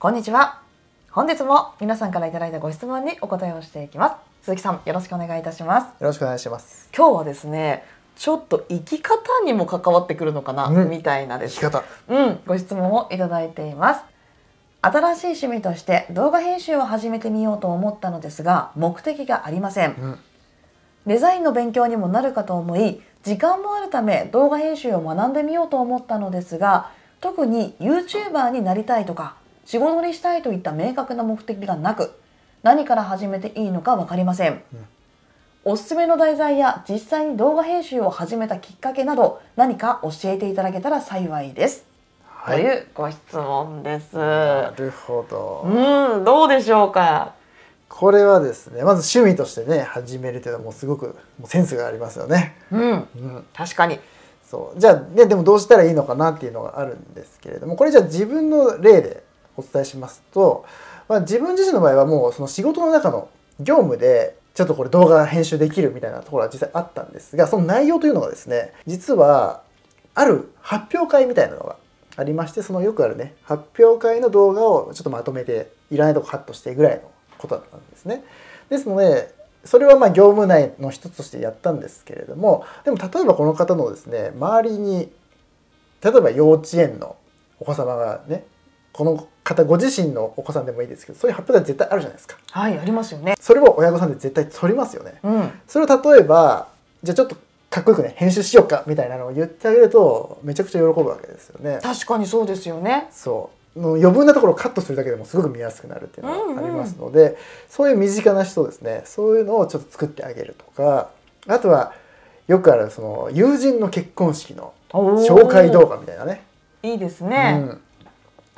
こんにちは本日も皆さんからいただいたご質問にお答えをしていきます鈴木さんよろしくお願いいたしますよろしくお願いします。今日はですねちょっと生き方にも関わってくるのかな、うんみたいなです生き方。うん、ご質問をいただいています。新しい趣味として動画編集を始めてみようと思ったのですが目的がありませんうん。デザインの勉強にもなるかと思い時間もあるため動画編集を学んでみようと思ったのですが特に YouTuber になりたいとか仕事にしたいといった明確な目的がなく何から始めていいのか分かりません、おすすめの題材や実際に動画編集を始めたきっかけなど何か教えていただけたら幸いです、はというご質問ですなるほど。うんどうでしょうか？これはですね、まず趣味としてね、始めるというのはもうすごくもうセンスがありますよね。うんうん。確かにそう。じゃあね、でもどうしたらいいのかなっていうのがあるんですけれども、これじゃあ自分の例でお伝えしますと、まあ、自分自身の場合はもうその仕事の中の業務でちょっとこれ動画編集できるみたいなところは実際あったんですがその内容というのがですね実はある発表会みたいなのがありましてそのよくあるね発表会の動画をちょっとまとめていらないとこカットしてぐらいのことだったんですね。ですのでそれはま業務内の一つとしてやったんですけれどもでも例えばこの方のですね周りに例えば幼稚園のお子様がねこの方ご自身のお子さんでもいいですけどそういう発表が絶対あるじゃないですか。はいありますよね。それを親御さんで絶対取りますよね。うん。それを例えばじゃあちょっとかっこよくね編集しようかみたいなのを言ってあげるとめちゃくちゃ喜ぶわけですよね。確かにそうですよね。そう。の余分なところをカットするだけでもすごく見やすくなるっていうのがありますので、そういう身近な人ですね。そういうのをちょっと作ってあげるとか。あとはよくあるその友人の結婚式の紹介動画みたいなね。いいですね、うん、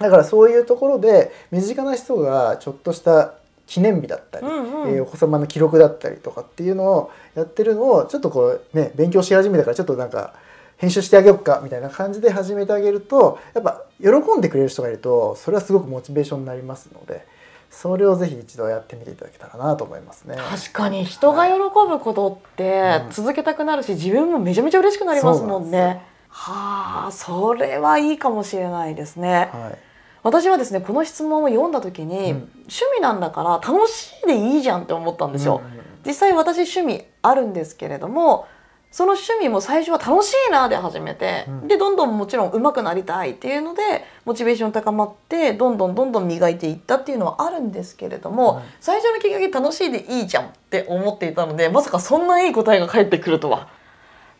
だからそういうところで身近な人がちょっとした記念日だったり、うんうん。えーお子様の記録だったりとかっていうのをやってるのをちょっとこうね勉強し始めたからちょっとなんか編集してあげようかみたいな感じで始めてあげるとやっぱ喜んでくれる人がいるとそれはすごくモチベーションになりますのでそれをぜひ一度やってみていただけたらなと思いますね。確かに人が喜ぶことってうん。続けたくなるし自分もめちゃめちゃ嬉しくなりますもんね。はあそれはいいかもしれないですね。はい私はですねこの質問を読んだ時に、うん。趣味なんだから楽しいでいいじゃんって思ったんですよ、うんうん実際私趣味あるんですけれどもその趣味も最初は楽しいなで始めて、うん。でどんどんもちろん上手くなりたいっていうのでモチベーション高まってどんどんどんどん磨いていったっていうのはあるんですけれども、うん最初のきっかけ楽しいでいいじゃんって思っていたのでまさかそんないい答えが返ってくるとは。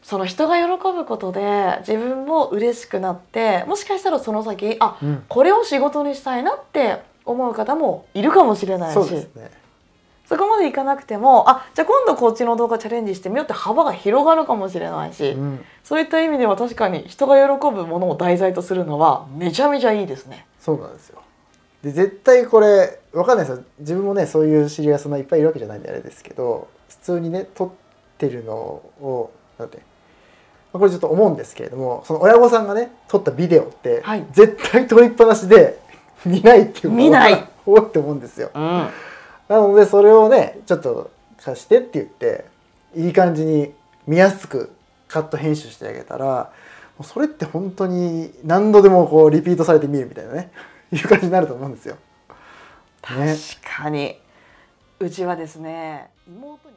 その人が喜ぶことで自分も嬉しくなってもしかしたらその先あうん。これを仕事にしたいなって思う方もいるかもしれないし。そうですね。そこまでいかなくてもあじゃあ今度こっちの動画チャレンジしてみようって幅が広がるかもしれないし、うん。そういった意味では確かに人が喜ぶものを題材とするのはめちゃめちゃいいですね。そうなんですよ。で絶対これわかんないですよ。自分もねそういう知り合いそんないっぱいいるわけじゃないんであれですけど普通にね撮ってるのをなんてまあこれちょっと思うんですけれどもその親御さんがね撮ったビデオって、はい。絶対撮りっぱなしで 見ないっていう見ない。多いと思うんですよ。うん、なのでそれをねちょっと貸してって言っていい感じに見やすくカット編集してあげたらそれって本当に何度でもこうリピートされて見るみたいなね いう感じになると思うんですよ。ね。確かに。うちはですね妹に